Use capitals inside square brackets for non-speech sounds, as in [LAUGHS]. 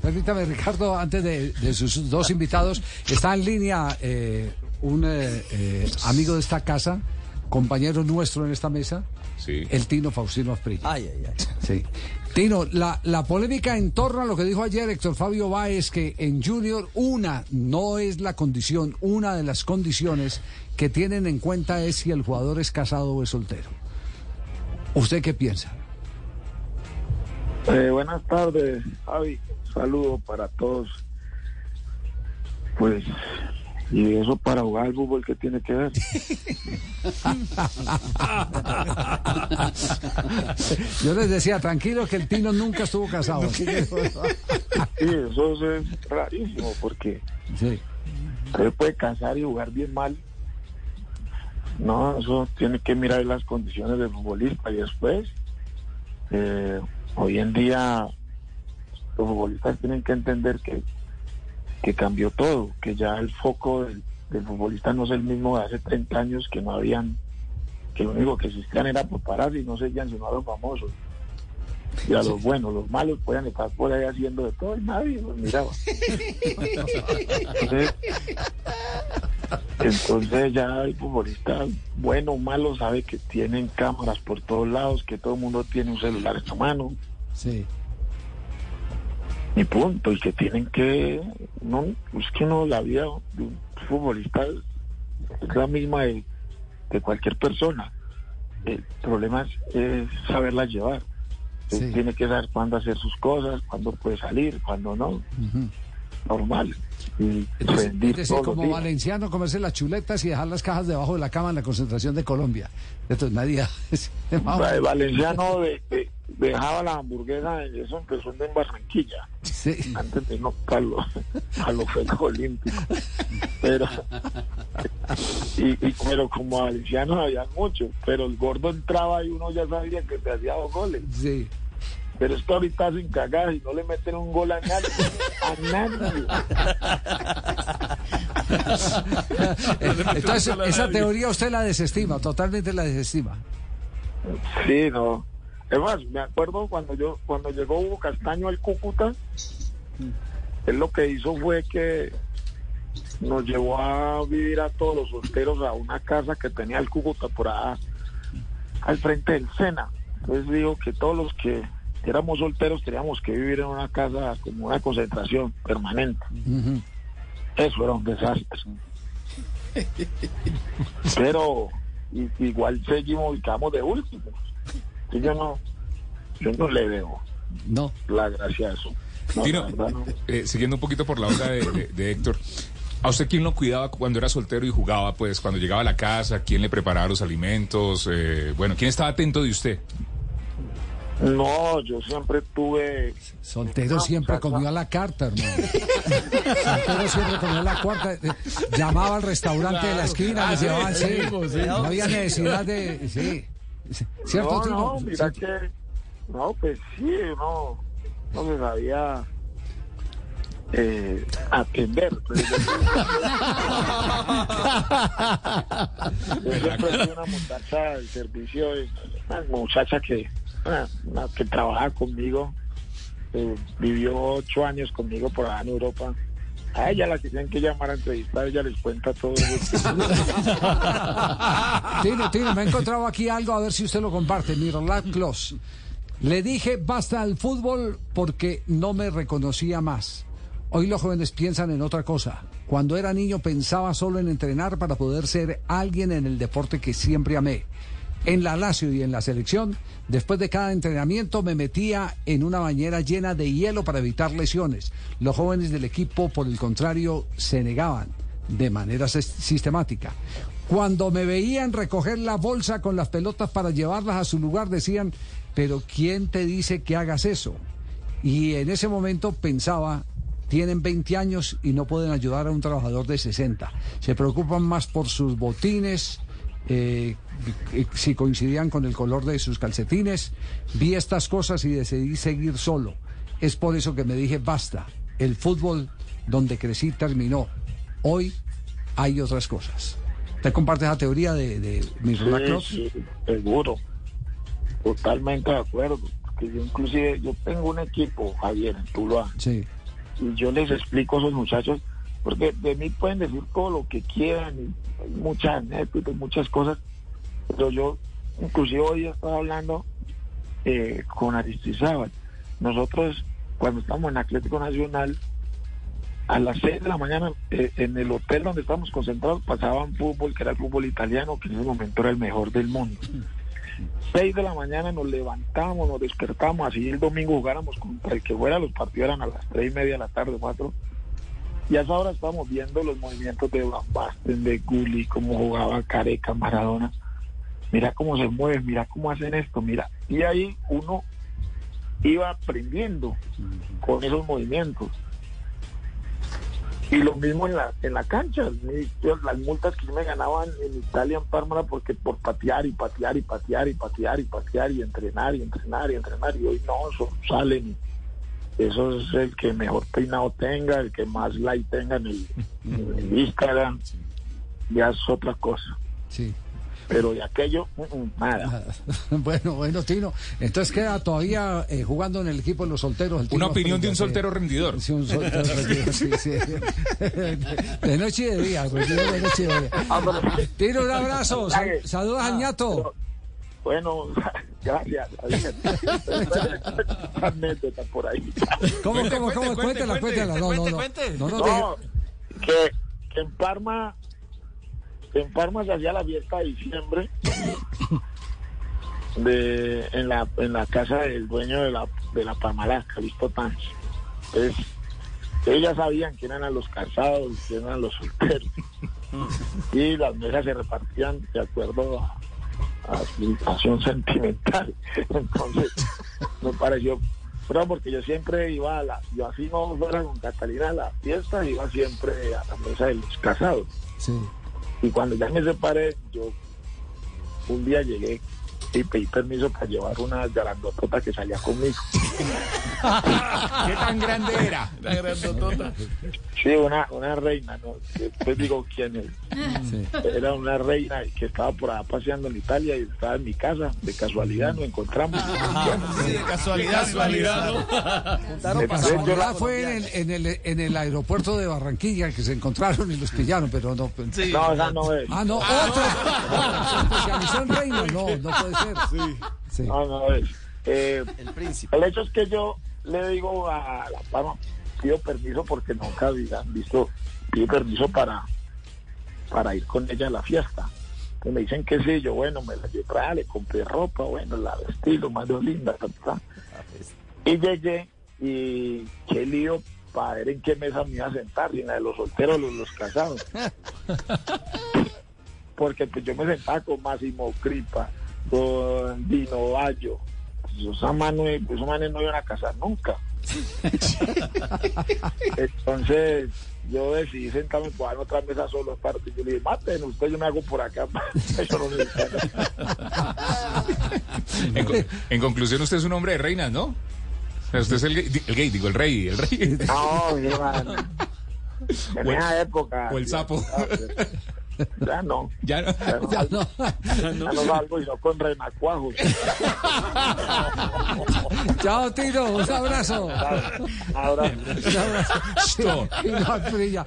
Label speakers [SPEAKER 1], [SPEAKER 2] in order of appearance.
[SPEAKER 1] Permítame, Ricardo, antes de, de sus dos invitados, está en línea eh, un eh, eh, amigo de esta casa, compañero nuestro en esta mesa,
[SPEAKER 2] Sí.
[SPEAKER 1] el Tino Faustino Asprilla.
[SPEAKER 3] Ay, ay, ay.
[SPEAKER 1] Sí. Tino, la, la polémica en torno a lo que dijo ayer Héctor Fabio Báez, que en Junior una no es la condición, una de las condiciones que tienen en cuenta es si el jugador es casado o es soltero. ¿Usted qué piensa?
[SPEAKER 4] Eh, buenas tardes, Javi. Saludo para todos. Pues, y eso para jugar al fútbol, ¿qué tiene que ver? [LAUGHS]
[SPEAKER 1] Yo les decía, tranquilo que el Tino nunca estuvo casado. [LAUGHS]
[SPEAKER 4] Sí, eso es rarísimo, porque
[SPEAKER 1] Sí.
[SPEAKER 4] usted puede casar y jugar bien mal. No, eso tiene que mirar las condiciones del futbolista y después, eh, hoy en día, los futbolistas tienen que entender que, que cambió todo, que ya el foco del, del futbolista no es el mismo de hace 30 años, que no habían, que lo único que existían era preparar y no seguían sino a los famosos. Y a los buenos, los malos pueden estar por ahí haciendo de todo y nadie los miraba. [LAUGHS] Entonces, entonces ya el futbolista, bueno o malo, sabe que tienen cámaras por todos lados, que todo el mundo tiene un celular en la mano,
[SPEAKER 1] Sí.
[SPEAKER 4] y punto, y que tienen que, no, es que no, la vida de un futbolista es la misma de, de cualquier persona. El problema es, es saberla llevar.
[SPEAKER 1] Sí.
[SPEAKER 4] Tiene que saber cuándo hacer sus cosas, cuándo puede salir, cuándo no,
[SPEAKER 1] Ujú.
[SPEAKER 4] Normal. Y
[SPEAKER 1] Es decir,
[SPEAKER 4] rendir
[SPEAKER 1] es decir,
[SPEAKER 4] todos los
[SPEAKER 1] como valenciano, comerse las chuletas y dejar las cajas debajo de la cama en la concentración de Colombia. Entonces nadie... [LAUGHS]
[SPEAKER 4] El Valenciano de- de- dejaba la hamburguesa, eso empezó en Barranquilla,
[SPEAKER 1] Sí.
[SPEAKER 4] antes de no a los, a los Juegos Olímpicos. Pero, y, y- pero como valencianos había muchos, pero el gordo entraba y uno ya sabía que te hacía dos goles.
[SPEAKER 1] Sí.
[SPEAKER 4] Pero es que ahorita hacen cagadas y no le meten un gol a nadie. A nadie.
[SPEAKER 1] Entonces, esa teoría usted la desestima, totalmente la desestima.
[SPEAKER 4] Sí, no. Es más, me acuerdo cuando yo cuando llegó Hugo Castaño al Cúcuta, él lo que hizo fue que nos llevó a vivir a todos los solteros a una casa que tenía el Cúcuta por allá al frente del Sena. Entonces dijo que todos los que éramos solteros teníamos que vivir en una casa como una concentración permanente. Eso era un desastre. Pero igual seguimos y quedamos de último. Y yo no, yo no le veo
[SPEAKER 1] No.
[SPEAKER 4] la gracia a eso. No,
[SPEAKER 2] Tino,
[SPEAKER 4] la verdad no.
[SPEAKER 2] eh, siguiendo un poquito por la onda de, de- de Héctor, ¿a usted quién lo cuidaba cuando era soltero y jugaba? Pues cuando llegaba a la casa, ¿quién le preparaba los alimentos? Eh, bueno, ¿quién estaba atento de usted?
[SPEAKER 4] No, yo siempre tuve
[SPEAKER 1] Soltero siempre comió a la carta, hermano. Soltero siempre comió a la cuarta. Eh, Llamaba al restaurante de la esquina, le llevaban, sí. No había necesidad de. Sí. ¿Cierto,
[SPEAKER 4] no, no, mira
[SPEAKER 1] Sí.
[SPEAKER 4] que no, pues sí, no, no se sabía eh, atender. pues. Yo siempre fui una muchacha del servicio, una muchacha que, que trabaja conmigo, eh, vivió ocho años conmigo por allá en Europa. A ella la tienen que llamar a entrevistar, ella les cuenta todo. [LAUGHS]
[SPEAKER 1] Tino, Tino, me he encontrado aquí algo, a ver si usted lo comparte. Miroslav Klos. Le dije basta al fútbol porque no me reconocía más. Hoy los jóvenes piensan en otra cosa. Cuando era niño pensaba solo en entrenar para poder ser alguien en el deporte que siempre amé. En la Lazio y en la selección, después de cada entrenamiento me metía en una bañera llena de hielo para evitar lesiones. Los jóvenes del equipo, por el contrario, se negaban de manera sis- sistemática. Cuando me veían recoger la bolsa con las pelotas para llevarlas a su lugar, decían, pero ¿quién te dice que hagas eso? Y en ese momento pensaba, tienen 20 años y no pueden ayudar a un trabajador de 60. Se preocupan más por sus botines, eh, eh, si coincidían con el color de sus calcetines. Vi estas cosas y decidí seguir solo. Es por eso que me dije, basta, el fútbol donde crecí terminó. Hoy hay otras cosas. ¿Te compartes la teoría de, de
[SPEAKER 4] Sí,
[SPEAKER 1] Klose?
[SPEAKER 4] sí, seguro. Totalmente de acuerdo. que yo inclusive, yo tengo un equipo, Javier, en Tuluá,
[SPEAKER 1] Sí.
[SPEAKER 4] y yo les explico a esos muchachos, porque de mí pueden decir todo lo que quieran, y hay muchas anécdotas, muchas cosas, pero yo, inclusive hoy estaba hablando eh, con Aristizábal. Nosotros, cuando estamos en Atlético Nacional, a las 6 de la mañana, eh, en el hotel donde estábamos concentrados, pasaban fútbol, que era el fútbol italiano, que en ese momento era el mejor del mundo. 6 de la mañana nos levantamos, nos despertamos, así el domingo jugáramos contra el que fuera, los partidos eran a las 3 y media de la tarde, 4. Y a esa hora viendo los movimientos de Van Basten, de Gulli, cómo jugaba Careca, Maradona. Mira cómo se mueven, mira cómo hacen esto, mira. Y ahí uno iba aprendiendo con esos movimientos. Y lo mismo en la, en la cancha. Las multas que me ganaban en Italia, en Parma, porque por patear y patear y patear y patear y patear y entrenar y entrenar y entrenar. Y hoy no, salen. Eso es el que mejor peinado tenga, el que más like tenga en el, en el [LAUGHS] Instagram. Ya es otra cosa.
[SPEAKER 1] Sí.
[SPEAKER 4] Pero de aquello, mm, mm, nada. [LAUGHS]
[SPEAKER 1] Bueno, bueno, Tino. Entonces queda todavía eh, jugando en el equipo de los solteros. el
[SPEAKER 2] Una opinión de un
[SPEAKER 1] sí.
[SPEAKER 2] soltero rendidor.
[SPEAKER 1] Sí, un soltero [LAUGHS] rendido, sí, sí. De noche y de día, rendido de noche y de día.
[SPEAKER 4] Ah,
[SPEAKER 1] Tino, un abrazo. Sal- saludos al ñato.
[SPEAKER 4] Pero, bueno, gracias. [LAUGHS] anécdota por ahí.
[SPEAKER 1] ¿Cómo, cómo, cómo? Cuéntela, cuéntela. No, no, no. No, no,
[SPEAKER 4] No, que, que en Parma, en Parma se hacía la fiesta de diciembre de, en, la, en la casa del dueño de la, de la Parmalat, Calisto Tanz. Entonces, ellos ya sabían quién eran los casados, quién eran los solteros. Y las mesas se repartían de acuerdo a, a su situación [LAUGHS] sentimental. Entonces, me pareció pero porque yo siempre iba a la, yo así no fuera con Catalina a la fiesta, iba siempre a la mesa de los casados.
[SPEAKER 1] Sí.
[SPEAKER 4] Y cuando ya me separé, yo un día llegué y pedí permiso para llevar una grandotota que salía conmigo.
[SPEAKER 2] ¿Qué tan grande era?
[SPEAKER 3] La grandotota.
[SPEAKER 4] Sí, una, una reina, ¿no? Después digo quién es.
[SPEAKER 1] Sí.
[SPEAKER 4] Era una reina que estaba por allá paseando en Italia y estaba en mi casa. De casualidad nos encontramos.
[SPEAKER 3] Sí, de casualidad, casualidad, ¿no?
[SPEAKER 1] De
[SPEAKER 4] yo la
[SPEAKER 1] fue en el, en, el, en el aeropuerto de Barranquilla que se encontraron y los pillaron, pero no.
[SPEAKER 3] Sí.
[SPEAKER 4] No, esa no es.
[SPEAKER 1] Ah, no, otra. Se especializó en reina. No, no puede ser. Sí.
[SPEAKER 4] No, no es. Eh,
[SPEAKER 3] El príncipe.
[SPEAKER 4] El hecho es que yo le digo a la Palma, pido permiso porque nunca habían visto, pido permiso para, para ir con ella a la fiesta. Entonces me dicen que sí, yo bueno, me la llevé, le compré ropa, bueno, la vestí, lo más de linda, ta, ta. Y llegué y qué lío para ver en qué mesa me iba a sentar, si en la de los solteros o los, los casados. [LAUGHS] Porque pues yo me sentaba con Máximo Cripa, con Dino Bayo. Pues, Esos manes, esos manes no iban a casar nunca. [LAUGHS] Entonces yo decidí sentarme ahí en otra mesa solo aparte. Yo le dije, maten, usted yo me hago por acá. [LAUGHS] Yo no.
[SPEAKER 2] En, en conclusión, usted es un hombre de reinas, ¿no? Usted es el gay, el gay, digo, el rey, el rey.
[SPEAKER 4] No, mi hermano. En
[SPEAKER 2] O el-
[SPEAKER 4] esa época.
[SPEAKER 2] o el sapo.
[SPEAKER 4] Ya no.
[SPEAKER 2] Ya no.
[SPEAKER 4] Ya no, [LAUGHS]
[SPEAKER 1] Ya no.
[SPEAKER 4] ya no salgo sino con renacuajos. [LAUGHS]
[SPEAKER 1] Chao, Tino. Un abrazo. Un abrazo.
[SPEAKER 2] Esto.
[SPEAKER 1] Tino [LAUGHS] Asprilla.